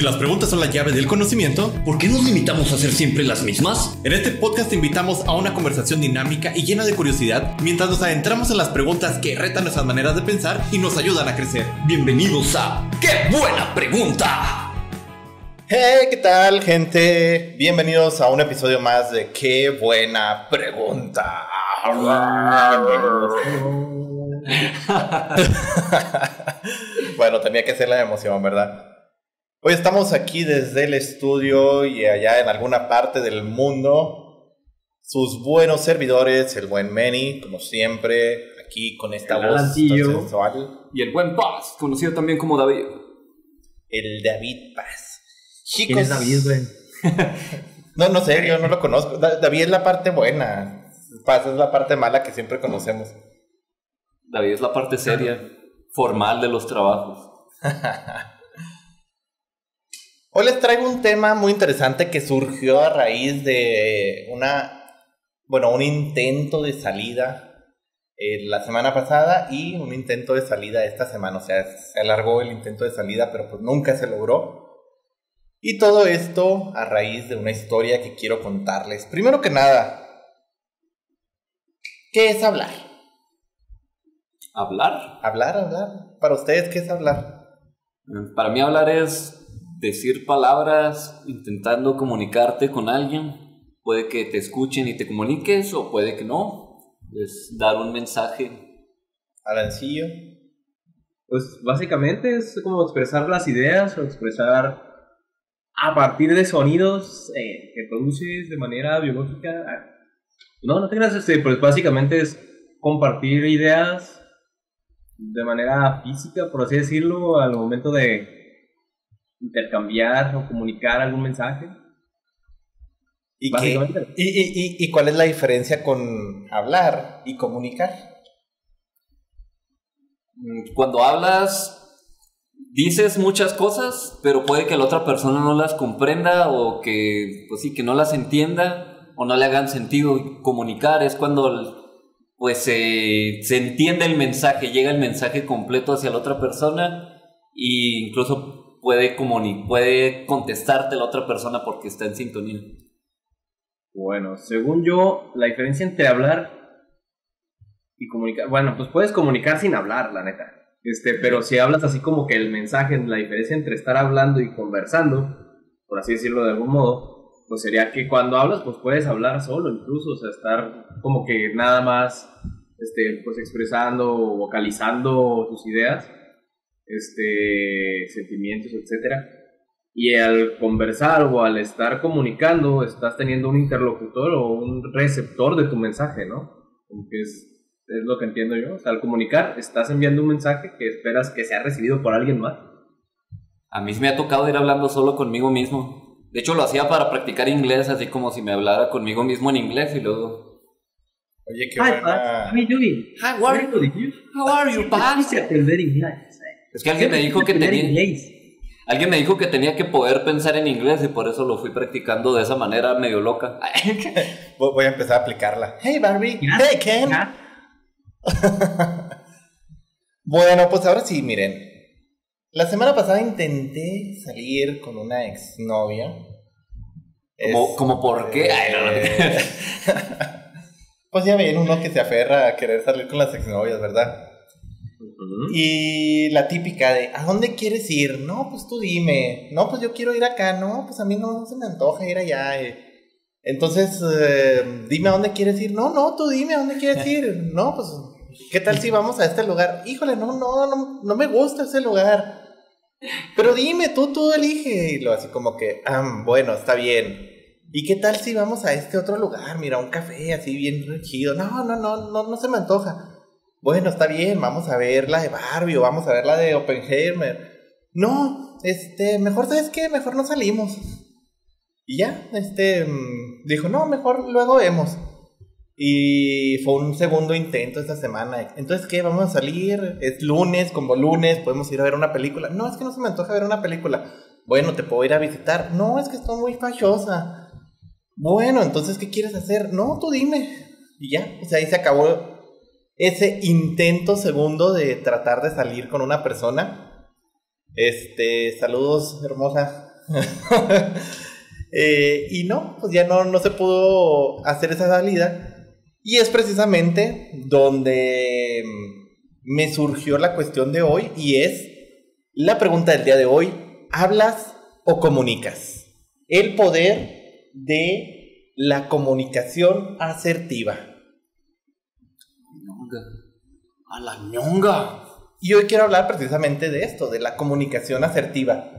Si las preguntas son la llave del conocimiento, ¿por qué nos limitamos a hacer siempre las mismas? En este podcast te invitamos a una conversación dinámica y llena de curiosidad mientras nos adentramos en las preguntas que retan nuestras maneras de pensar y nos ayudan a crecer. Bienvenidos a ¡Qué buena pregunta! Hey, ¿qué tal, gente? Bienvenidos a un episodio más de Qué buena pregunta. bueno, tenía que ser la emoción, ¿verdad? Hoy estamos aquí desde el estudio y allá en alguna parte del mundo. Sus buenos servidores, el buen Manny, como siempre, aquí con esta voz sensual. Y el buen Paz, conocido también como David. El David Paz. Chicos. ¿Quién es David, güey? no, no sé, yo no lo conozco. David es la parte buena. Paz es la parte mala que siempre conocemos. David es la parte seria, formal de los trabajos. Hoy les traigo un tema muy interesante que surgió a raíz de una, bueno, un intento de salida eh, la semana pasada y un intento de salida esta semana. O sea, se alargó el intento de salida, pero pues nunca se logró. Y todo esto a raíz de una historia que quiero contarles. Primero que nada, ¿qué es hablar? ¿Hablar? Hablar, hablar. Para ustedes, ¿qué es hablar? Para mí hablar es decir palabras intentando comunicarte con alguien. Puede que te escuchen y te comuniques o puede que no. Es dar un mensaje. Arancillo. Pues básicamente es como expresar las ideas o expresar a partir de sonidos eh, que produces de manera biológica. No, no te creas, este, pues básicamente es compartir ideas de manera física, por así decirlo, al momento de intercambiar o comunicar algún mensaje. ¿Y, y, y, cuál es la diferencia con hablar y comunicar? Mm, cuando hablas, dices muchas cosas, pero puede que la otra persona no las comprenda o que, pues sí, que no las entienda o no le hagan sentido. Comunicar es cuando pues se entiende el mensaje, llega el mensaje completo hacia la otra persona e incluso puede, comuni puede contestarte la otra persona porque está en sintonía. Bueno, según yo, la diferencia entre hablar y comunicar, bueno, pues puedes comunicar sin hablar, la neta. Este, pero si hablas así como que el mensaje, la diferencia entre estar hablando y conversando, por así decirlo de algún modo, pues sería que cuando hablas, pues puedes hablar solo incluso, o sea, estar como que nada más, este, pues expresando, vocalizando tus ideas este, sentimientos, etc. Y al conversar o al estar comunicando, estás teniendo un interlocutor o un receptor de tu mensaje, ¿no? Como que es, es lo que entiendo yo. O sea, al comunicar, estás enviando un mensaje que esperas que sea recibido por alguien más. A mí me ha tocado ir hablando solo conmigo mismo. De hecho, lo hacía para practicar inglés, así como si me hablara conmigo mismo en inglés y luego Oye, qué Hi, buena... How are you doing? How are you? How are you, es que alguien me dijo que tenía... Alguien me dijo que tenía que poder pensar en inglés y por eso lo fui practicando de esa manera medio loca. Voy a empezar a aplicarla. Hey Barbie. Hey Ken. bueno, pues ahora sí, miren. La semana pasada intenté salir con una exnovia. ¿Cómo, ¿Cómo por qué? pues ya ven uno que se aferra a querer salir con las exnovias, ¿verdad? Y la típica de, ¿a dónde quieres ir? No, pues tú dime. No, pues yo quiero ir acá. No, pues a mí no, se me antoja ir allá. Eh. Entonces, eh, dime a dónde quieres ir. No, no, tú dime a dónde quieres ir. No, pues, ¿qué tal si vamos a este lugar? Híjole, no, no, no, no me gusta ese lugar. Pero dime, tú, tú elige. Y lo así como que, ah, bueno, está bien. ¿Y qué tal si vamos a este otro lugar? Mira, un café así bien chido. No, no, no, no, no se me antoja bueno, está bien, vamos a ver la de Barbie o vamos a ver la de Oppenheimer. No, este, mejor, ¿sabes qué? Mejor no salimos. Y ya, este, mm, dijo, no, mejor luego vemos. Y fue un segundo intento esta semana. Entonces, ¿qué? Vamos a salir. Es lunes, como lunes, podemos ir a ver una película. No, es que no se me antoja ver una película. Bueno, te puedo ir a visitar. No, es que estoy muy fallosa. Bueno, entonces, ¿qué quieres hacer? No, tú dime. Y ya, o sea, ahí se acabó ese intento segundo de tratar de salir con una persona. Este, saludos, hermosa. Eh, y no, pues ya no, no se pudo hacer esa salida. Y es precisamente donde mm, me surgió la cuestión de hoy y es la pregunta del día de hoy, ¿hablas o comunicas? El poder de la comunicación asertiva. A la ñonga. Y hoy quiero hablar precisamente de esto, de la comunicación asertiva.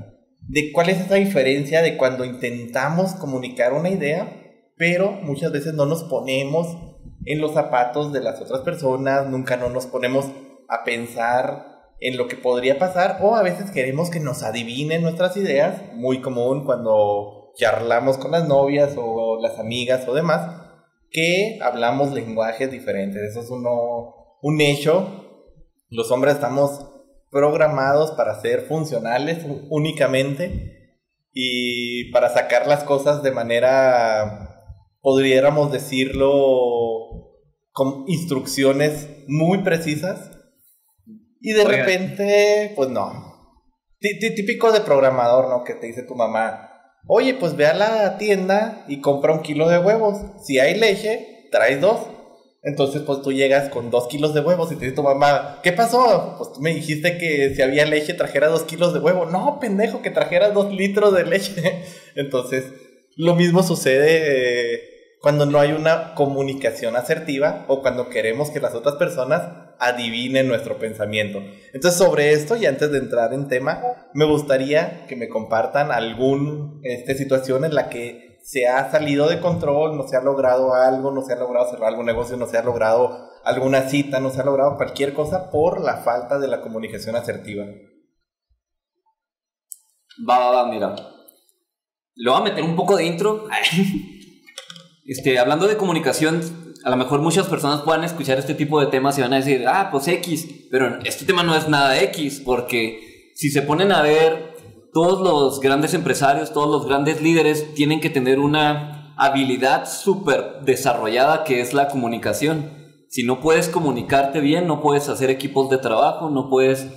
De cuál es esa diferencia de cuando intentamos comunicar una idea, pero muchas veces no nos ponemos en los zapatos de las otras personas, nunca no nos ponemos a pensar en lo que podría pasar o a veces queremos que nos adivinen nuestras ideas, muy común cuando charlamos con las novias o las amigas o demás, que hablamos lenguajes diferentes. Eso es uno, un hecho los hombres estamos programados para ser funcionales únicamente y para sacar las cosas de manera, podríamos decirlo, con instrucciones muy precisas. Y de repente, pues no. Típico de programador, ¿no? Que te dice tu mamá, oye, pues ve a la tienda y compra un kilo de huevos. Si hay leche, traes dos. Entonces, pues tú llegas con dos kilos de huevos y te dice tu mamá, ¿qué pasó? Pues tú me dijiste que si había leche trajera dos kilos de huevo. No, pendejo, que trajera dos litros de leche. Entonces, lo mismo sucede eh, cuando no hay una comunicación asertiva o cuando queremos que las otras personas adivinen nuestro pensamiento. Entonces, sobre esto, y antes de entrar en tema, me gustaría que me compartan alguna este, situación en la que se ha salido de control, no se ha logrado algo, no se ha logrado cerrar algún negocio, no se ha logrado alguna cita, no se ha logrado cualquier cosa por la falta de la comunicación asertiva. Va, va, va, mira. Lo voy a meter un poco de intro. Este, hablando de comunicación, a lo mejor muchas personas puedan escuchar este tipo de temas y van a decir, ah, pues X, pero este tema no es nada X, porque si se ponen a ver todos los grandes empresarios, todos los grandes líderes tienen que tener una habilidad súper desarrollada que es la comunicación. Si no puedes comunicarte bien, no puedes hacer equipos de trabajo, no puedes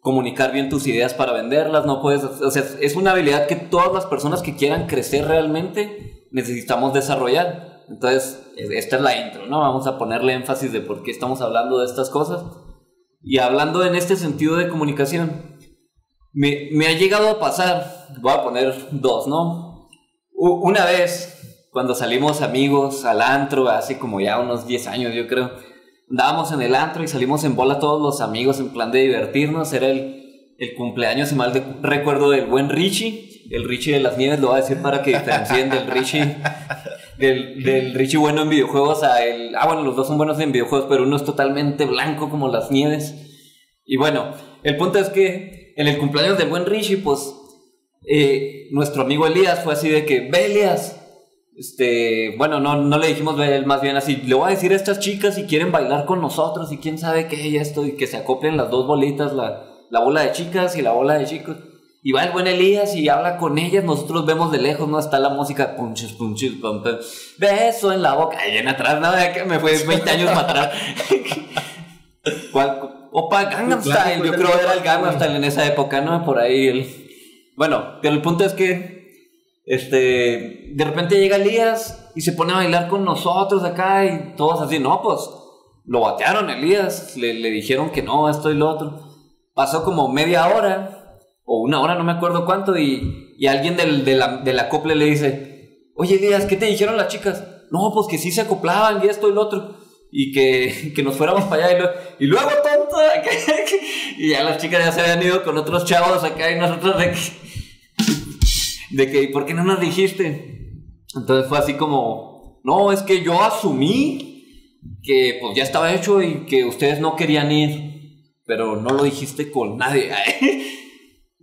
comunicar bien tus ideas para venderlas, no puedes, o sea, es una habilidad que todas las personas que quieran crecer realmente necesitamos desarrollar. Entonces, esta es la intro, ¿no? Vamos a ponerle énfasis de por qué estamos hablando de estas cosas. Y hablando en este sentido de comunicación, me, me, ha llegado a pasar, voy a poner dos, ¿no? una vez, cuando salimos amigos al antro, hace como ya unos 10 años yo creo, andábamos en el antro y salimos en bola todos los amigos en plan de divertirnos, era el, el cumpleaños, y mal de, recuerdo, del buen Richie, el Richie de las nieves, lo voy a decir para que diferencien del Richie... Del, Richie bueno en videojuegos a el... Ah, bueno, los dos son buenos en videojuegos, pero uno es totalmente blanco como las nieves. Y bueno, el punto es que en el cumpleaños del buen Richie, pues eh, nuestro amigo Elías fue así de que, ve este, bueno, no, no le dijimos ve más bien así, le voy a decir a estas chicas si quieren bailar con nosotros y quién sabe qué y esto, y que se acoplen las dos bolitas, la, la bola de chicas y la bola de chicos. Y va el buen Elías y habla con ellas, nosotros vemos de lejos, ¿no? Está la música, punches, punches, pum, beso en la boca, y en atrás, ¿no? Que me fue 20 años para atrás. ¿Cuál, Opa, Gangnam Style, yo creo que era el Gangnam Style en esa época, ¿no? Por ahí el... Bueno, pero el punto es que este, de repente llega Elías y se pone a bailar con nosotros acá y todos así, no, pues lo batearon Elías, le, le dijeron que no, esto y lo otro. Pasó como media hora o una hora, no me acuerdo cuánto, y, y alguien del, de, la, de la acople le dice, oye Elías, ¿qué te dijeron las chicas? No, pues que sí se acoplaban y esto y lo otro y que, que nos fuéramos para allá y, luego tonto y ya las chicas ya se habían ido con otros chavos acá y nosotros de que de que ¿por qué no nos dijiste? Entonces fue así como no, es que yo asumí que pues ya estaba hecho y que ustedes no querían ir, pero no lo dijiste con nadie.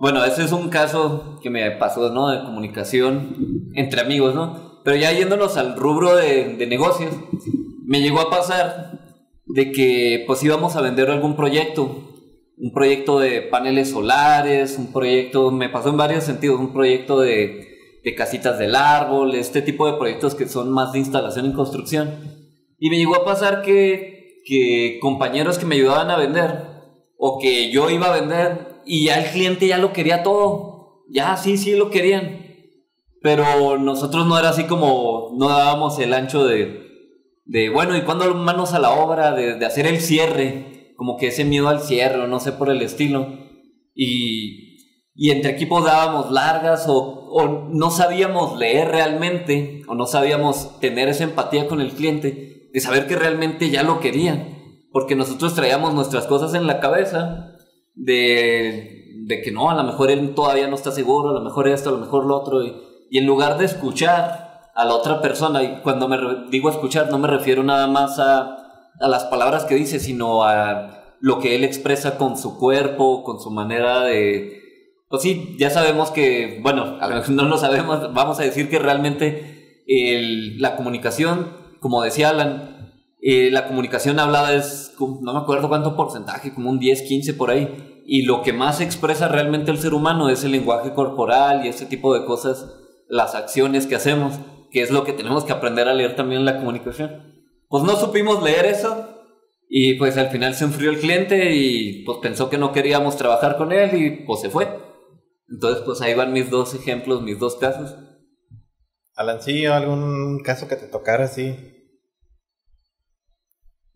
bueno, ese es un caso que me pasó, ¿no? De comunicación entre amigos, ¿no? Pero ya yéndonos al rubro de, de negocios, me llegó a pasar de que pues íbamos a vender algún proyecto, un proyecto de paneles solares, un proyecto, me pasó en varios sentidos, un proyecto de, de casitas del árbol, este tipo de proyectos que son más de instalación y construcción. Y me llegó a pasar que, que compañeros que me ayudaban a vender, o que yo iba a vender, y ya el cliente ya lo quería todo. ya sí, sí lo querían. Pero nosotros no era así como, no dábamos el ancho de, de bueno, ¿y cuándo manos a la obra? De, hacer el cierre, como que ese miedo al cierre, no sé por el estilo. Y, y entre equipos dábamos largas o, o no sabíamos leer realmente, o no sabíamos tener esa empatía con el cliente, de saber que realmente ya lo querían. Porque nosotros traíamos nuestras cosas en la cabeza de, de que no, a lo mejor él todavía no está seguro, a lo mejor esto, a lo mejor lo otro. Y, y en lugar de escuchar a la otra persona, y cuando me digo escuchar, no me refiero nada más a, a las palabras que dice, sino a lo que él expresa con su cuerpo, con su manera de... Pues sí, ya sabemos que, bueno, no lo sabemos, vamos a decir que realmente el- la comunicación, como decía Alan, eh, la comunicación hablada es, no me acuerdo cuánto porcentaje, como un 10, 15 por ahí. Y lo que más expresa realmente el ser humano es el lenguaje corporal y ese tipo de cosas, las acciones que hacemos, que es lo que tenemos que aprender a leer también en la comunicación. Pues no supimos leer eso y pues al final se enfrió el cliente y pues pensó que no queríamos trabajar con él y pues se fue. Entonces pues ahí van mis dos ejemplos, mis dos casos. Alancillo, algún caso que te tocara así.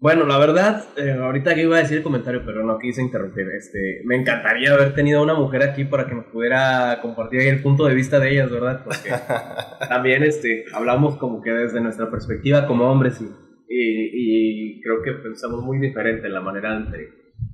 Bueno, la verdad, eh, ahorita que iba a decir el comentario, pero no quise interrumpir. Este, me encantaría haber tenido una mujer aquí para que nos pudiera compartir el punto de vista de ellas, ¿verdad? Porque también este, hablamos como que desde nuestra perspectiva como hombres y, y, y creo que pensamos muy diferente en la manera entre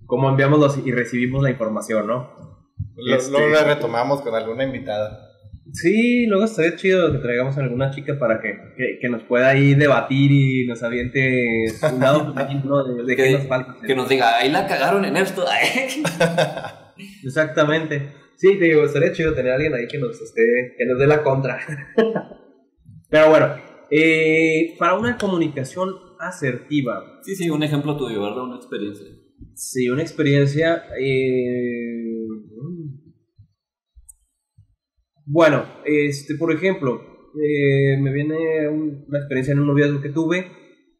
cómo enviamos los, y recibimos la información, ¿no? Lo- Este- Luego la retomamos con alguna invitada. Sí, luego estaría chido que traigamos a alguna chica para que, que, que nos pueda ahí debatir y nos aviente un lado de, de qué Que- nos falta. Que nos diga, ahí la cagaron en esto. Exactamente. Sí, te digo, estaría chido tener a alguien ahí que nos, esté, que nos dé la contra. Pero bueno, eh, para una comunicación asertiva, sí, sí, un ejemplo tuyo, ¿verdad? Una experiencia. sí, una experiencia... eh, bueno, este, por ejemplo, eh, me viene un- una experiencia en un noviazgo que tuve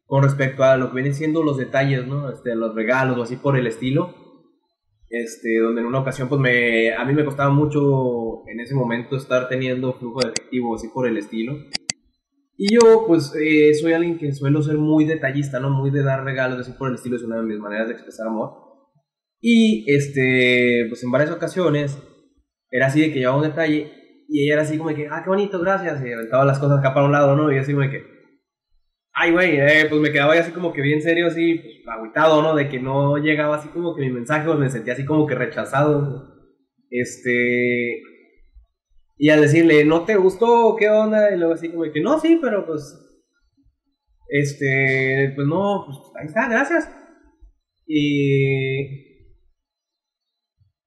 con respecto a lo que vienen siendo los detalles, ¿no? Este, los regalos o así por el estilo. Este, donde en una ocasión, pues me, a mí me costaba mucho en ese momento estar teniendo flujo de efectivo así por el estilo. Y yo, pues, eh, soy alguien que suelo ser muy detallista, ¿no? Muy de dar regalos así por el estilo, es una de mis maneras de expresar amor. Y, este, pues en varias ocasiones era así de que llevaba un detalle y ella era así como que, ah, qué bonito, gracias, y aventaba las cosas acá para un lado, ¿no? Y así como que, ay, güey, eh, pues me quedaba así como que bien serio, así, pues, agüitado, ¿no? De que no llegaba así como que mi mensaje, o me sentía así como que rechazado. Este. Y al decirle, ¿no te gustó? ¿Qué onda? Y luego así como que, no, sí, pero pues. Este. Pues no, pues ahí está, gracias. Y.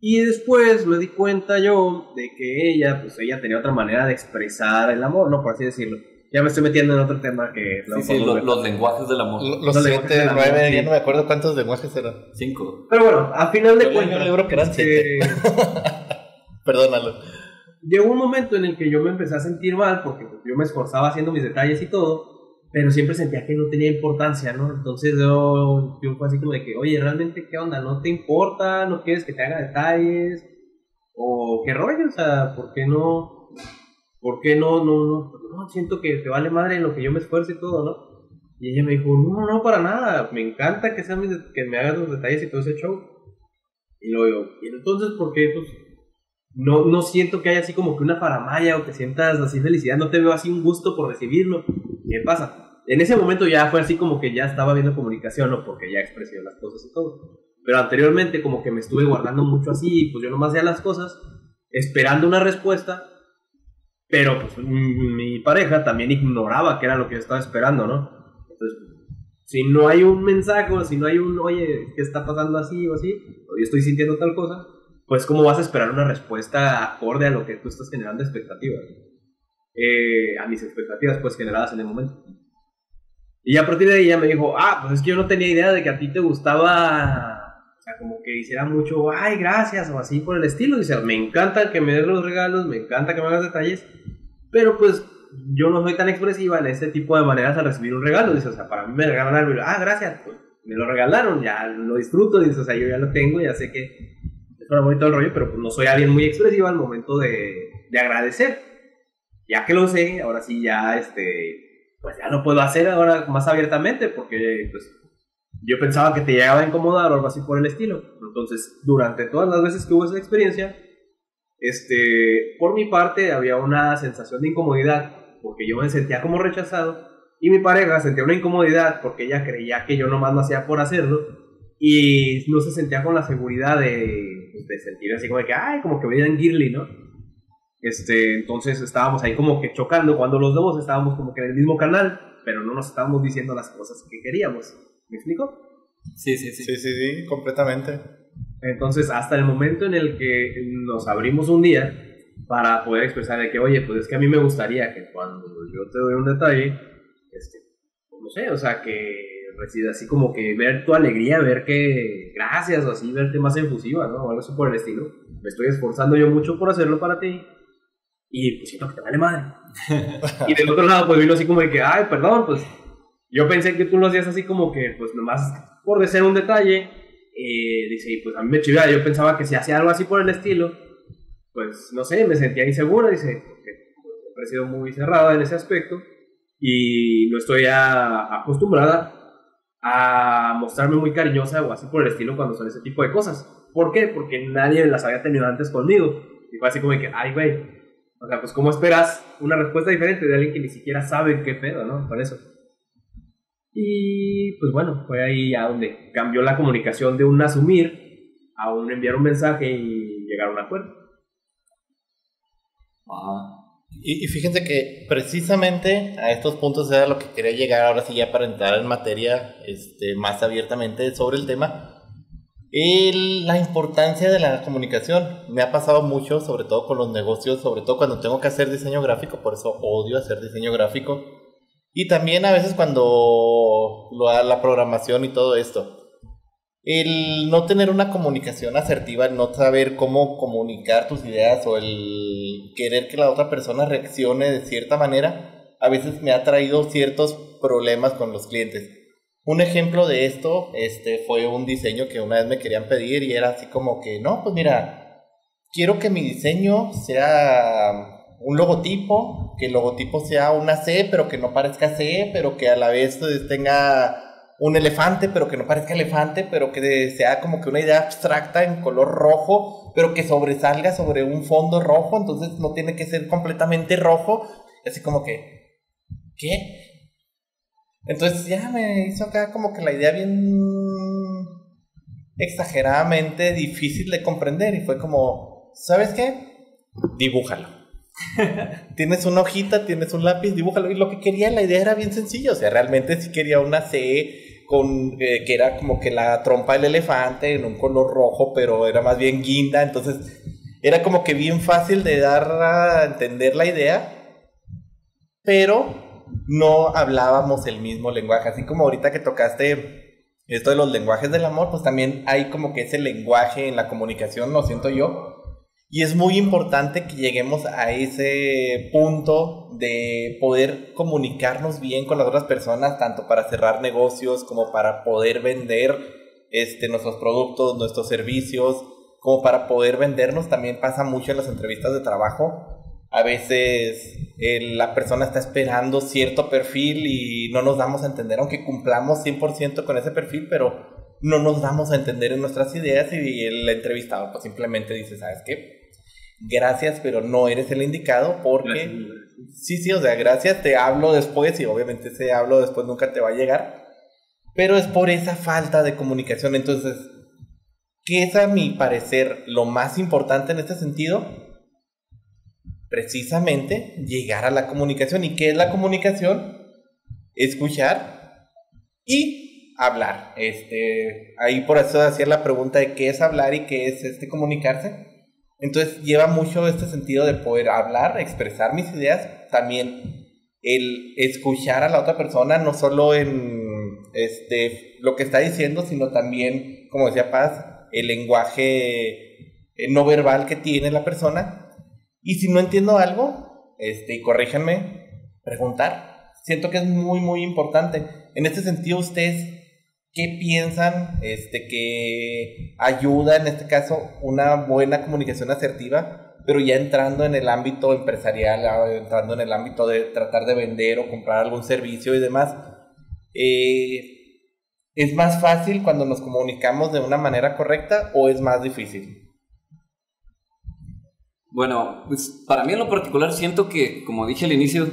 Y después me di cuenta yo de que ella, pues ella tenía otra manera de expresar el amor, ¿no? Por así decirlo. Ya me estoy metiendo en otro tema que... Sí, sí, lo- los lenguajes del amor. Lo- Los gusta siete, nueve, sí. ya no me acuerdo cuántos lenguajes eran. Cinco. Pero bueno, a final de cuentas... un libro que eran este, Perdónalo. llegó un momento en el que yo me empecé a sentir mal porque pues, yo me esforzaba haciendo mis detalles y todo, pero siempre sentía que no tenía importancia, ¿no? Entonces yo, yo fue así como de que, oye, ¿realmente qué onda? ¿No te importa? ¿No quieres que te haga detalles? ¿O qué rollo? O sea, ¿por qué no? ¿Por qué no? No, no, no, siento que te vale madre lo que yo me esfuerzo y todo, ¿no? Y ella me dijo, no, no, para nada, me encanta que, sean mis que me hagas los detalles y todo ese show. Y luego ¿y entonces por qué? Pues no, no siento que haya así como que una faramaya o que sientas así felicidad, no te veo así un gusto por recibirlo. ¿Qué pasa? En ese momento ya fue así como que ya estaba viendo comunicación, ¿no? Porque ya expresé las cosas y todo. Pero anteriormente como que me estuve guardando mucho así, pues yo nomás hacía las cosas, esperando una respuesta, pero pues mi pareja también ignoraba que era lo que yo estaba esperando, ¿no? Entonces, si no hay un mensaje si no hay un, oye, ¿qué está pasando así o así? O yo estoy sintiendo tal cosa, pues cómo vas a esperar una respuesta acorde a lo que tú estás generando expectativas. Eh, a mis expectativas pues generadas en el momento. Y a partir de ahí ella me dijo, ah, pues es que yo no tenía idea de que a ti te gustaba, o sea, como que hiciera mucho, ay, gracias, o así por el estilo. Dice, me encanta que me des los regalos, me encanta que me hagas detalles, pero pues yo no soy tan expresiva en este tipo de maneras al recibir un regalo. Dice, o sea, para mí me regalan algo, ah, gracias, pues me lo regalaron, ya lo disfruto, dice, o sea, yo ya lo tengo, ya sé que suena bonito el rollo, pero pues no soy alguien muy expresivo al momento de, de agradecer. Ya que lo sé, ahora sí ya, este, pues ya lo puedo hacer ahora más abiertamente, porque pues yo pensaba que te llegaba a incomodar o algo así por el estilo. Entonces, durante todas las veces que hubo esa experiencia, este, por mi parte había una sensación de incomodidad, porque yo me sentía como rechazado, y mi pareja sentía una incomodidad porque ella creía que yo nomás lo hacía por hacerlo, y no se sentía con la seguridad de, pues, de sentir así como que, ay, como que veían Girly, ¿no? Este, entonces estábamos ahí como que chocando, cuando los dos estábamos como que en el mismo canal, pero no nos estábamos diciendo las cosas que queríamos. ¿Me explico? Sí, sí, sí. Sí, sí, sí, completamente. Entonces, hasta el momento en el que nos abrimos un día para poder expresar de que, oye, pues es que a mí me gustaría que cuando yo te doy un detalle, este, pues, no sé, o sea, que resida así como que ver tu alegría, ver que gracias o así, verte más efusiva, ¿no? O algo así por el estilo. Me estoy esforzando yo mucho por hacerlo para ti y pues siento que te vale madre. y del otro lado, pues vino así como de que, ay, perdón, pues yo pensé que tú lo hacías así como que, pues nomás por de ser un detalle, eh, dice, y pues a mí me chivaba, yo pensaba que si hacía algo así por el estilo, pues no sé, me sentía insegura, dice, porque siempre he sido muy cerrada en ese aspecto y no estoy a- acostumbrada a mostrarme muy cariñosa o así por el estilo cuando son ese tipo de cosas. ¿Por qué? Porque nadie las había tenido antes conmigo. Y fue así como de que, ay, güey. O sea, pues, ¿cómo esperas una respuesta diferente de alguien que ni siquiera sabe qué pedo, no? Por eso. Y pues bueno, fue ahí a donde cambió la comunicación de un asumir a un enviar un mensaje y llegar a un acuerdo. Ajá. Y, y fíjense que precisamente a estos puntos era lo que quería llegar ahora sí ya para entrar en materia este, más abiertamente sobre el tema. El- la importancia de la comunicación. Me ha pasado mucho, sobre todo con los negocios, sobre todo cuando tengo que hacer diseño gráfico, por eso odio hacer diseño gráfico. Y también a veces cuando lo, la programación y todo esto. El no tener una comunicación asertiva, el no saber cómo comunicar tus ideas o el querer que la otra persona reaccione de cierta manera, a veces me ha traído ciertos problemas con los clientes. Un ejemplo de esto este, fue un diseño que una vez me querían pedir y era así como que, no, pues mira, quiero que mi diseño sea un logotipo, que el logotipo sea una C, pero que no parezca C, pero que a la vez eh, tenga un elefante, pero que no parezca elefante, pero que sea como que una idea abstracta en color rojo, pero que sobresalga sobre un fondo rojo, entonces no tiene que ser completamente rojo, así como que, ¿qué? Entonces ya me hizo acá como que la idea bien exageradamente difícil de comprender y fue como, ¿sabes qué? Dibújalo. tienes una hojita, tienes un lápiz, dibújalo. Y lo que quería, la idea era bien sencilla. O sea, realmente sí quería una C con eh, que era como que la trompa del elefante en un color rojo, pero era más bien guinda. Entonces, era como que bien fácil de dar a entender la idea, pero no hablábamos el mismo lenguaje. Así como ahorita que tocaste esto de los lenguajes del amor, pues también hay como que ese lenguaje en la comunicación, lo siento yo. Y es muy importante que lleguemos a ese punto de poder comunicarnos bien con las otras personas, tanto para cerrar negocios como para poder vender este, nuestros productos, nuestros servicios, como para poder vendernos. También pasa mucho en las entrevistas de trabajo. A veces eh, la persona está esperando cierto perfil y no nos damos a entender, aunque cumplamos 100% con ese perfil, pero no nos damos a entender en nuestras ideas y el entrevistado pues simplemente dice, ¿sabes qué? Gracias, pero no eres el indicado porque... Sí, sí, o sea, gracias, te hablo después y obviamente ese hablo después nunca te va a llegar. Pero es por esa falta de comunicación. Entonces, ¿qué es a mi parecer lo más importante en este sentido? Precisamente llegar a la comunicación. ¿Y qué es la comunicación? Escuchar y hablar. Este, ahí por eso hacía la pregunta de qué es hablar y qué es este comunicarse. Entonces lleva mucho este sentido de poder hablar, expresar mis ideas, también el escuchar a la otra persona, no solo en este, lo que está diciendo, sino también, como decía Paz, el lenguaje eh, no verbal que tiene la persona. Y si no entiendo algo, este, y corríjanme, preguntar. Siento que es muy, muy importante. En este sentido, ustedes, qué piensan este, que ayuda en este caso una buena comunicación asertiva, pero ya entrando en el ámbito empresarial, ah, entrando en el ámbito de tratar de vender o comprar algún servicio y demás. Eh, ¿Es más fácil cuando nos comunicamos de una manera correcta o es más difícil? Bueno, pues para mí en lo particular siento que, como dije al inicio,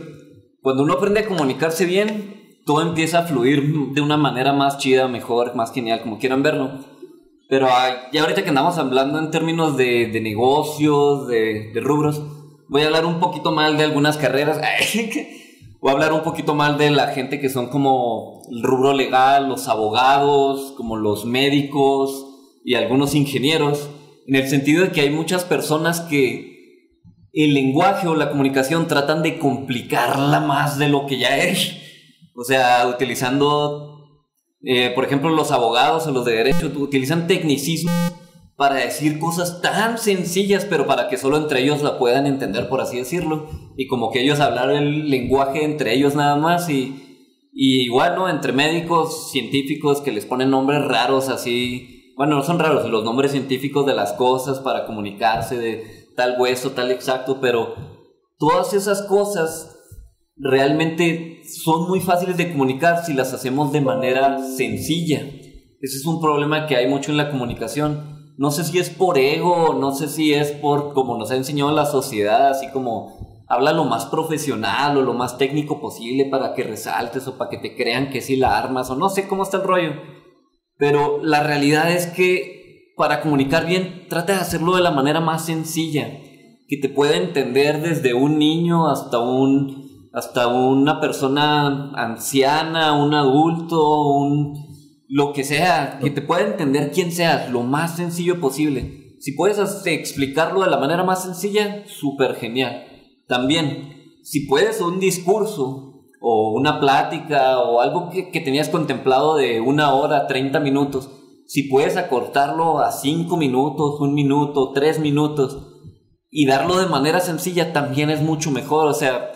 cuando uno aprende a comunicarse bien, todo empieza a fluir de una manera más chida, mejor, más genial, como quieran verlo. Pero ya ahorita que andamos hablando en términos de, de negocios, de, de, rubros, voy a hablar un poquito mal de algunas carreras. voy a hablar un poquito mal de la gente que son como el rubro legal, los abogados, como los médicos y algunos ingenieros, en el sentido de que hay muchas personas que el lenguaje o la comunicación tratan de complicarla más de lo que ya es. O sea, utilizando, eh, por ejemplo, los abogados o los de derecho utilizan tecnicismos para decir cosas tan sencillas, pero para que solo entre ellos la puedan entender, por así decirlo. Y como que ellos hablar el lenguaje entre ellos nada más y, y igual, ¿no? Entre médicos, científicos que les ponen nombres raros así. Bueno, no son raros, los nombres científicos de las cosas para comunicarse de tal hueso, tal exacto, pero todas esas cosas realmente son muy fáciles de comunicar si las hacemos de manera sencilla. Ese es un problema que hay mucho en la comunicación. No sé si es por ego, no sé si es por como nos ha enseñado la sociedad, así como habla lo más profesional o lo más técnico posible para que resaltes o para que te crean que sí la armas o no sé cómo está el rollo. Pero la realidad es que para comunicar bien, trata de hacerlo de la manera más sencilla, que te pueda entender desde un niño hasta un hasta una persona anciana, un adulto, un lo que sea, que te pueda entender quién seas, lo más sencillo posible. Si puedes explicarlo de la manera más sencilla, súper genial. También, si puedes un discurso o una plática o algo que, que tenías contemplado de una hora, 30 minutos, si puedes acortarlo a 5 minutos, un minuto, 3 minutos y darlo de manera sencilla, también es mucho mejor. O sea,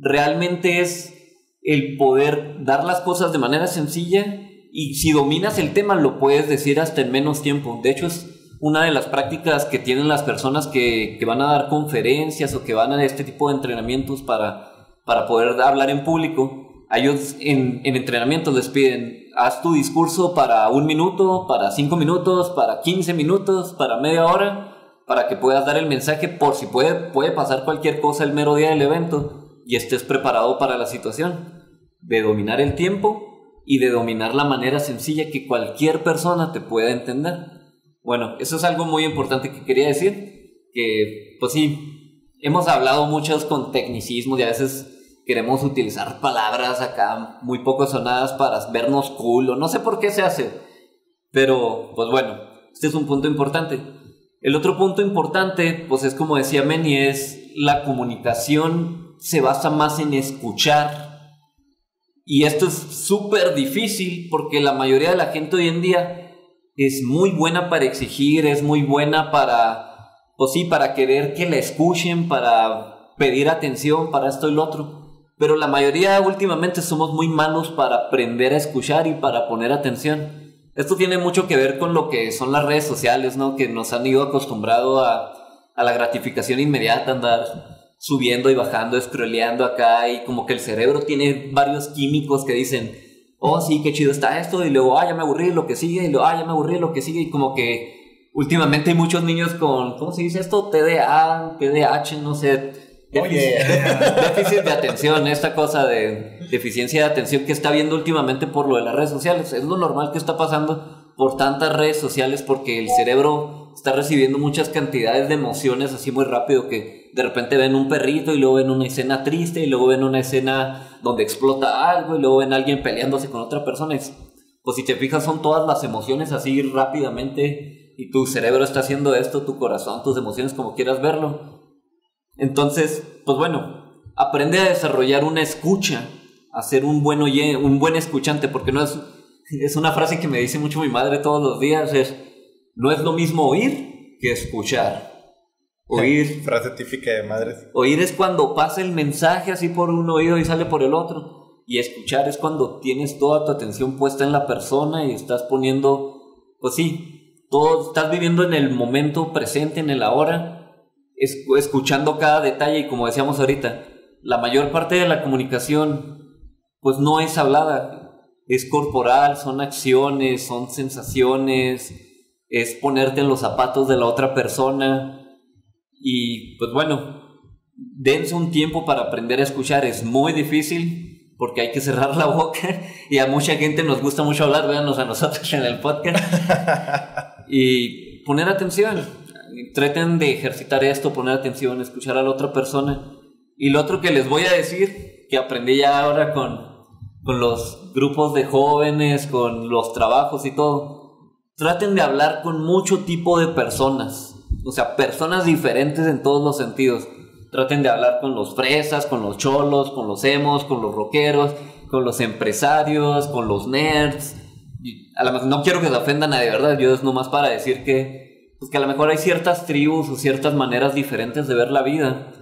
realmente es el poder dar las cosas de manera sencilla y si dominas el tema lo puedes decir hasta en menos tiempo. De hecho es una de las prácticas que tienen las personas que, van a dar conferencias o que van a este tipo de entrenamientos para, para poder hablar en público. A ellos en, en entrenamientos les piden, haz tu discurso para un minuto, para cinco minutos, para 15 minutos, para media hora, para que puedas dar el mensaje por si puede, puede pasar cualquier cosa el mero día del evento y estés preparado para la situación, de dominar el tiempo y de dominar la manera sencilla que cualquier persona te pueda entender. Bueno, eso es algo muy importante que quería decir, que pues sí, hemos hablado muchos con tecnicismos y a veces queremos utilizar palabras acá muy poco sonadas para vernos cool o no sé por qué se hace, pero pues bueno, este es un punto importante. El otro punto importante, pues es como decía Meni, es la comunicación se basa más en escuchar. Y esto es súper difícil porque la mayoría de la gente hoy en día es muy buena para exigir, es muy buena para, pues sí, para querer que la escuchen, para pedir atención, para esto y lo otro. Pero la mayoría últimamente somos muy malos para aprender a escuchar y para poner atención. Esto tiene mucho que ver con lo que son las redes sociales, ¿no? Que nos han ido acostumbrado a, a la gratificación inmediata, andar subiendo y bajando, scrolleando acá y como que el cerebro tiene varios químicos que dicen, oh sí, qué chido está esto y luego, ah, ya me aburrí lo que sigue y luego, ah, ya me aburrí lo que sigue y como que últimamente hay muchos niños con, ¿cómo se dice esto? TDA, TDAH, no sé. Oye. Déficit de atención, esta cosa de deficiencia de atención que está viendo últimamente por lo de las redes sociales. Es lo normal que está pasando por tantas redes sociales porque el cerebro está recibiendo muchas cantidades de emociones así muy rápido que de repente ven un perrito y luego ven una escena triste y luego ven una escena donde explota algo y luego ven a alguien peleándose con otra persona. pues si te fijas son todas las emociones así rápidamente y tu cerebro está haciendo esto, tu corazón, tus emociones como quieras verlo. Entonces, pues bueno, aprende a desarrollar una escucha, a ser un buen, oye, un buen escuchante, porque no es, es una frase que me dice mucho mi madre todos los días, es, no es lo mismo oír que escuchar. Oír. Frase típica de madres. Oír es cuando pasa el mensaje así por un oído y sale por el otro. Y escuchar es cuando tienes toda tu atención puesta en la persona y estás poniendo, pues sí, todo, estás viviendo en el momento presente, en el ahora, escuchando cada detalle y como decíamos ahorita, la mayor parte de la comunicación pues no es hablada, es corporal, son acciones, son sensaciones, es ponerte en los zapatos de la otra persona. Y pues bueno, dense un tiempo para aprender a escuchar, es muy difícil porque hay que cerrar la boca y a mucha gente nos gusta mucho hablar, véanos a nosotros en el podcast. Y poner atención, traten de ejercitar esto, poner atención, escuchar a la otra persona y lo otro que les voy a decir, que aprendí ya ahora con, con los grupos de jóvenes, con los trabajos y todo, traten de hablar con mucho tipo de personas, o sea, personas diferentes en todos los sentidos. Traten de hablar con los fresas, con los cholos, con los emos, con los rockeros, con los empresarios, con los nerds. A mejor no quiero que se ofenda a nadie, ¿verdad? Yo es nomás para decir que, pues que a lo mejor hay ciertas tribus o ciertas maneras diferentes de ver la vida.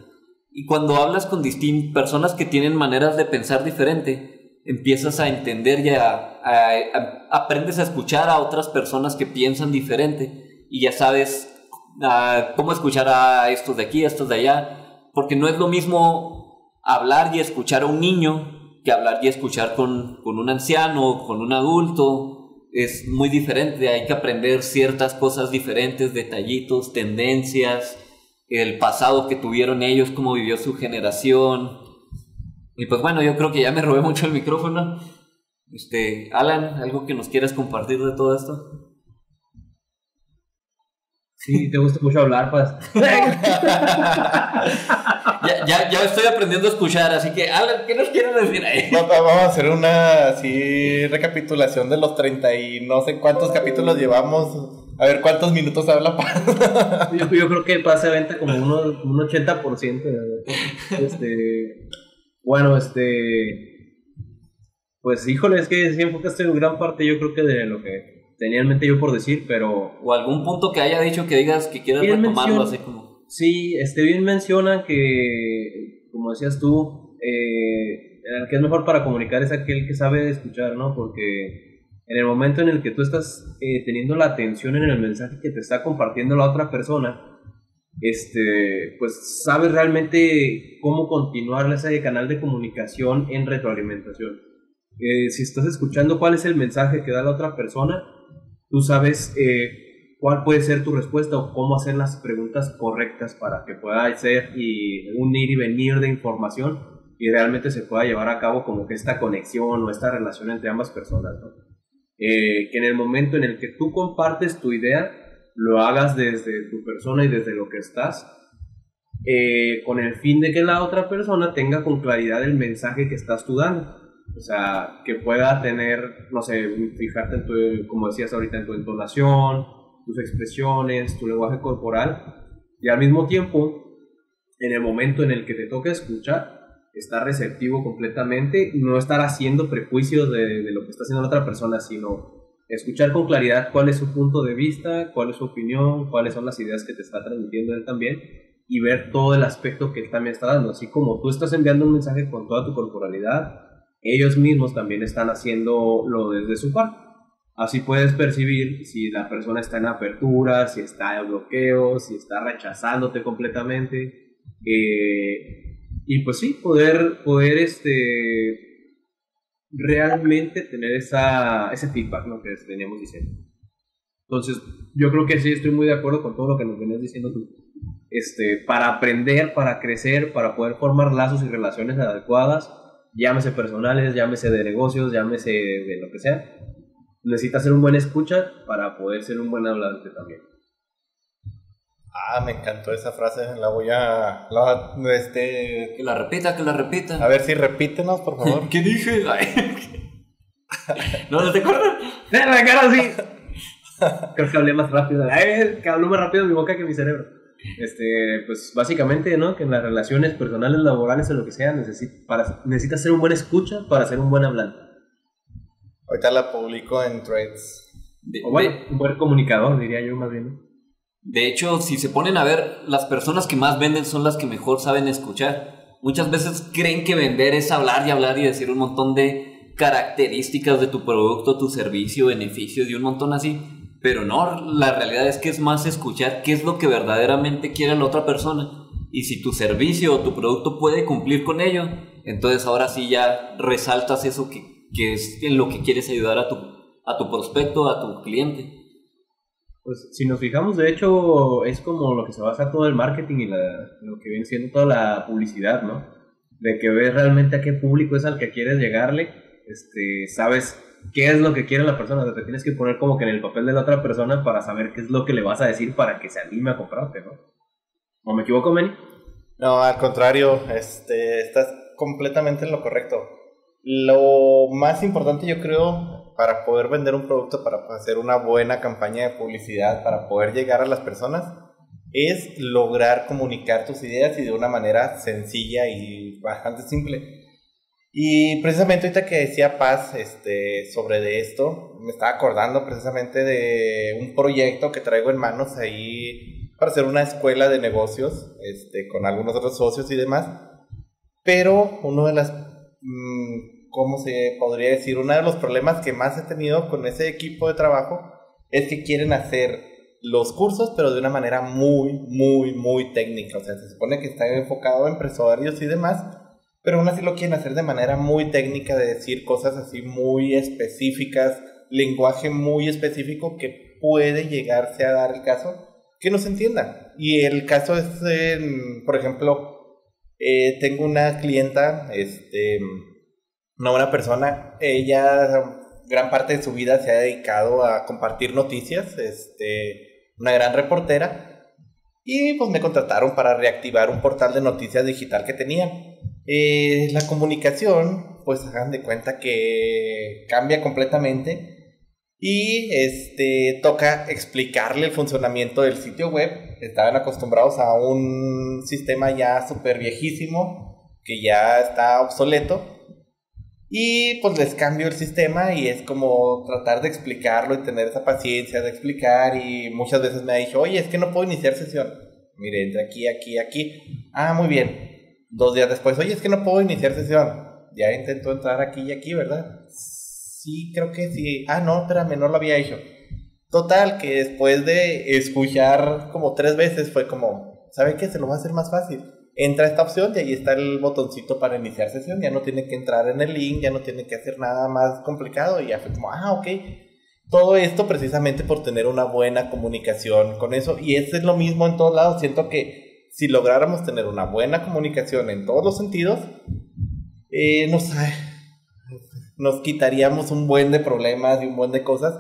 Y cuando hablas con personas que tienen maneras de pensar diferente, empiezas a entender y a, a- a- aprendes a escuchar a otras personas que piensan diferente y ya sabes ah, cómo escuchar a estos de aquí, a estos de allá, porque no es lo mismo hablar y escuchar a un niño que hablar y escuchar con, con un anciano, con un adulto. Es muy diferente, hay que aprender ciertas cosas diferentes, detallitos, tendencias, el pasado que tuvieron ellos, cómo vivió su generación. Y pues bueno, yo creo que ya me robé mucho el micrófono. Este, Alan, ¿algo que nos quieras compartir de todo esto? Sí, te gusta mucho hablar, pues. Ya, ya, ya estoy aprendiendo a escuchar, así que Alan, ¿qué nos quieres decir ahí? Va- va- Vamos a hacer una así recapitulación de los 30 y no sé cuántos capítulos llevamos. A ver cuántos minutos habla Paz. Yo, yo creo que pase a venta como uno- un 80%. ¿verdad? Este, bueno, este. Pues híjole, es que sí enfocaste en gran parte, yo creo que de lo que tenía en mente yo por decir, pero O algún punto que haya dicho que digas que quieras retomarlo menciona- así como... Sí, este bien menciona que, como decías tú, eh, el que es mejor para comunicar es aquel que sabe escuchar, ¿no? Porque en el momento en el que tú estás eh, teniendo la atención en el mensaje que te está compartiendo la otra persona, este, pues sabes realmente cómo continuar ese canal de comunicación en retroalimentación. Eh, si estás escuchando cuál es el mensaje que da la otra persona, tú sabes eh, cuál puede ser tu respuesta o cómo hacer las preguntas correctas para que pueda ser y un ir y venir de información y realmente se pueda llevar a cabo como que esta conexión o esta relación entre ambas personas. Eh, que en el momento en el que tú compartes tu idea, lo hagas desde tu persona y desde lo que estás, eh, con el fin de que la otra persona tenga con claridad el mensaje que estás tú dando. O sea, que pueda tener, no sé, fijarte en tu, como decías ahorita, en tu entonación, tus expresiones, tu lenguaje corporal, y al mismo tiempo, en el momento en el que te toca escuchar, estar receptivo completamente, no estar haciendo prejuicios de, de lo que está haciendo la otra persona, sino escuchar con claridad cuál es su punto de vista, cuál es su opinión, cuáles son las ideas que te está transmitiendo él también, y ver todo el aspecto que él también está dando. Así como tú estás enviando un mensaje con toda tu corporalidad, ellos mismos también están haciéndolo desde su parte. Así puedes percibir si la persona está en apertura, si está en bloqueo, si está rechazándote completamente. Eh, y pues sí, poder, poder este, realmente tener esa, ese feedback ¿no? que veníamos diciendo. Entonces, yo creo que sí, estoy muy de acuerdo con todo lo que nos venías diciendo tú. Este, para aprender, para crecer, para poder formar lazos y relaciones adecuadas, llámese personales, llámese de negocios, llámese de lo que sea, necesitas ser un buen escucha para poder ser un buen hablante también. Ah, me encantó esa frase. La voy a. la- este, Que la repita, que la repita. a ver si repítenos, por favor. ¿Qué dije? ¿No, ¿No te acuerdas? ¡Eh, la cara así! Creo que hablé más rápido. Ay, que habló más rápido mi boca que mi cerebro. Este, pues básicamente, ¿no? Que en las relaciones personales, laborales o lo que sea, necesi- para, necesitas ser un buen escucha para ser un buen hablante. Ahorita la publico en threads. De, O bueno, de- un buen comunicador, diría yo más bien. de hecho, si se ponen a ver, las personas que más venden son las que mejor saben escuchar. muchas veces creen que vender es hablar y hablar y decir un montón de características de tu producto, tu servicio, beneficios y un montón así. Pero no, la realidad es que es más escuchar qué es lo que verdaderamente quiere la otra persona. Y si tu servicio o tu producto puede cumplir con ello, entonces ahora sí ya resaltas eso que, que es en lo que quieres ayudar a tu, a tu prospecto, a tu cliente. Pues si nos fijamos, de hecho, es como lo que se basa todo el marketing y la, lo que viene siendo toda la publicidad, ¿no? De que ves realmente a qué público es al que quieres llegarle, este, sabes qué es lo que quiere la persona, o sea, te tienes que poner como que en el papel de la otra persona para saber qué es lo que le vas a decir para que se anime a comprarte, ¿no? ¿O me equivoco, Manny? No, al contrario, este, estás completamente en lo correcto. Lo más importante, yo creo, para poder vender un producto, para hacer una buena campaña de publicidad, para poder llegar a las personas, es lograr comunicar tus ideas y de una manera sencilla y bastante simple. Y precisamente ahorita que decía Paz este, sobre de esto, me estaba acordando precisamente de un proyecto que traigo en manos ahí para hacer una escuela de negocios este, con algunos otros socios y demás. Pero uno de las Mm, ¿cómo se podría decir? Uno de los problemas que más he tenido con ese equipo de trabajo es que quieren hacer los cursos, pero de una manera muy, muy, muy técnica. O sea, se supone que está enfocado en empresarios y demás, pero aún así lo quieren hacer de manera muy técnica, de decir cosas así muy específicas, lenguaje muy específico que puede llegarse a dar el caso que no se entienda. Y el caso es, por ejemplo, eh, tengo una clienta, este, una buena persona, ella gran parte de su vida se ha dedicado a compartir noticias, este, una gran reportera, y pues me contrataron para reactivar un portal de noticias digital que tenía. Eh, la comunicación, pues hagan de cuenta que cambia completamente y este, toca explicarle el funcionamiento del sitio web. Estaban acostumbrados a un sistema ya súper viejísimo, que ya está obsoleto. Y pues les cambio el sistema y es como tratar de explicarlo y tener esa paciencia de explicar. Y muchas veces me ha dicho, oye, es que no puedo iniciar sesión. Mire, entre aquí, aquí, aquí. Ah, muy bien. Dos días después, oye, es que no puedo iniciar sesión. Ya intentó entrar aquí y aquí, ¿verdad? Sí, creo que sí. Ah, no, espérame, no lo había hecho. Total, que después de escuchar como tres veces fue como, ¿sabe qué? Se lo va a hacer más fácil. Entra esta opción y ahí está el botoncito para iniciar sesión. Ya no tiene que entrar en el link, ya no tiene que hacer nada más complicado. Y ya fue como, ah, ok. Todo esto precisamente por tener una buena comunicación con eso. Y eso es lo mismo en todos lados. Siento que si lográramos tener una buena comunicación en todos los sentidos, eh, no sé nos quitaríamos un buen de problemas y un buen de cosas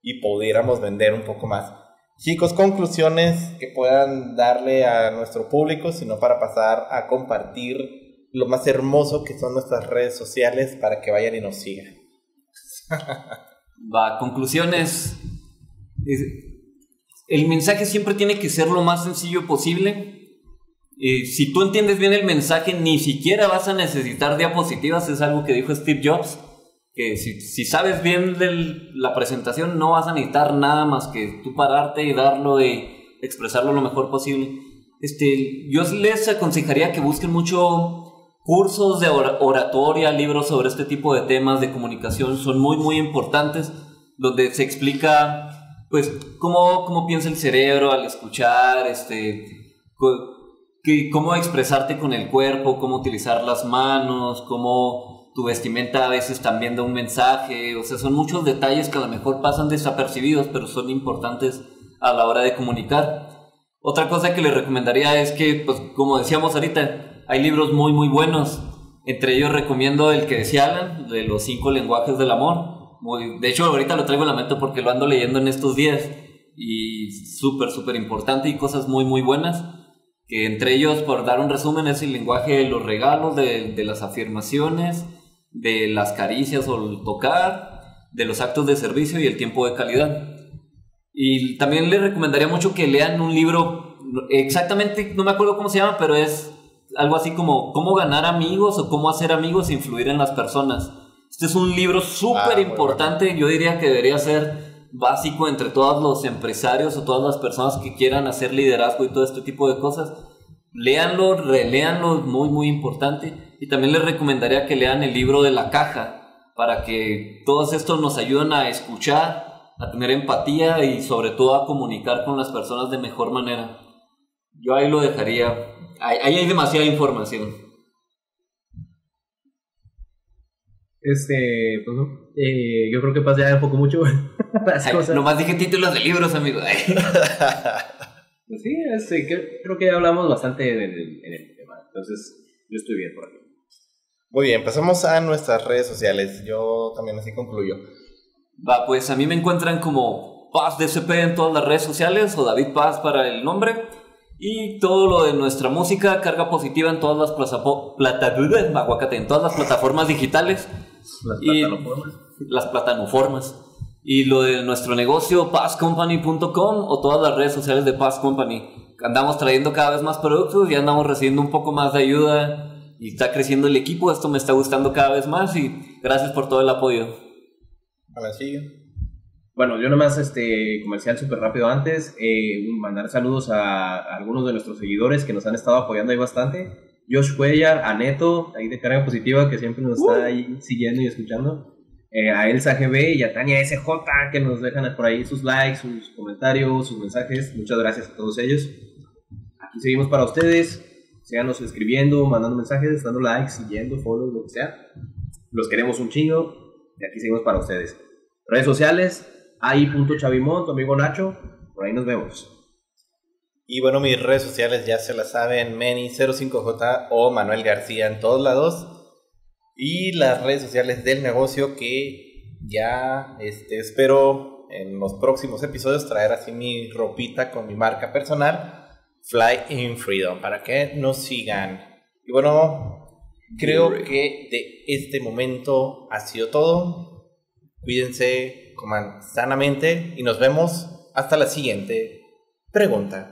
y pudiéramos vender un poco más. Chicos, conclusiones que puedan darle a nuestro público, sino para pasar a compartir lo más hermoso que son nuestras redes sociales para que vayan y nos sigan. Va, conclusiones. El mensaje siempre tiene que ser lo más sencillo posible. Si tú entiendes bien el mensaje, ni siquiera vas a necesitar diapositivas, es algo que dijo Steve Jobs que si, si sabes bien la presentación no vas a necesitar nada más que tú pararte y darlo y expresarlo lo mejor posible. Este, yo les aconsejaría que busquen mucho cursos de oratoria, libros sobre este tipo de temas de comunicación, son muy muy importantes, donde se explica pues cómo, cómo piensa el cerebro al escuchar, este, cómo expresarte con el cuerpo, cómo utilizar las manos, cómo tu vestimenta a veces también da un mensaje, o sea, son muchos detalles que a lo mejor pasan desapercibidos, pero son importantes a la hora de comunicar. Otra cosa que les recomendaría es que, pues, como decíamos ahorita, hay libros muy, muy buenos. Entre ellos recomiendo el que decía Alan, de los cinco lenguajes del amor. Muy, de hecho, ahorita lo traigo en la mente porque lo ando leyendo en estos días. Y súper, súper importante y cosas muy, muy buenas. Que entre ellos, por dar un resumen, es el lenguaje de los regalos, de, de las afirmaciones, de las caricias o el tocar, de los actos de servicio y el tiempo de calidad. Y también les recomendaría mucho que lean un libro, exactamente, no me acuerdo cómo se llama, pero es algo así como cómo ganar amigos o cómo hacer amigos e influir en las personas. Este es un libro súper importante, yo diría que debería ser básico entre todos los empresarios o todas las personas que quieran hacer liderazgo y todo este tipo de cosas Léanlo, releanlo, muy, muy importante. Y también les recomendaría que lean el libro de la caja para que todos estos nos ayuden a escuchar, a tener empatía y sobre todo a comunicar con las personas de mejor manera. Yo ahí lo dejaría. Ahí hay demasiada información. Este, pues no. Eh, yo creo que pasa ya un poco mucho las Ay, cosas. nomás dije títulos de libros, amigo. Ay. Pues sí, este, que- creo que ya hablamos bastante en el, en el tema. Entonces, yo estoy bien por aquí. Muy bien, pasamos a nuestras redes sociales. Yo también así concluyo. Va, pues a mí me encuentran como Paz DCP en todas las redes sociales o David Paz para el nombre. Y todo lo de nuestra música, carga positiva en todas las plazapo- plata- aguacate, en todas las plataformas digitales, Las Y- plataformas. las plataformas. Y lo de nuestro negocio, pazcompany.com o todas las redes sociales de Paz Company. Andamos trayendo cada vez más productos y andamos recibiendo un poco más de ayuda y está creciendo el equipo. Esto me está gustando cada vez más y gracias por todo el apoyo. Alancillo. Bueno, yo nomás, este, comercial súper rápido antes, eh, mandar saludos a, a algunos de nuestros seguidores que nos han estado apoyando ahí bastante. Josh Cuellar, a Neto, ahí de Carga Positiva, que siempre nos está ahí siguiendo y escuchando. Eh, a Elsa GB y a Tania SJ, que nos dejan por ahí sus likes, sus comentarios, sus mensajes. Muchas gracias a todos ellos. Aquí seguimos para ustedes. Síganos escribiendo, mandando mensajes, dando likes, siguiendo, follow, lo que sea. Los queremos un chingo. Y aquí seguimos para ustedes. Redes sociales, AI.chavimón, tu amigo Nacho. Por ahí nos vemos. Y bueno, mis redes sociales ya se las saben, Meni05J o Manuel García en todos lados. Y las redes sociales del negocio que ya este, espero en los próximos episodios traer así mi ropita con mi marca personal, Fly in Freedom, para que nos sigan. Y bueno, creo que de este momento ha sido todo. Cuídense, coman sanamente y nos vemos hasta la siguiente pregunta.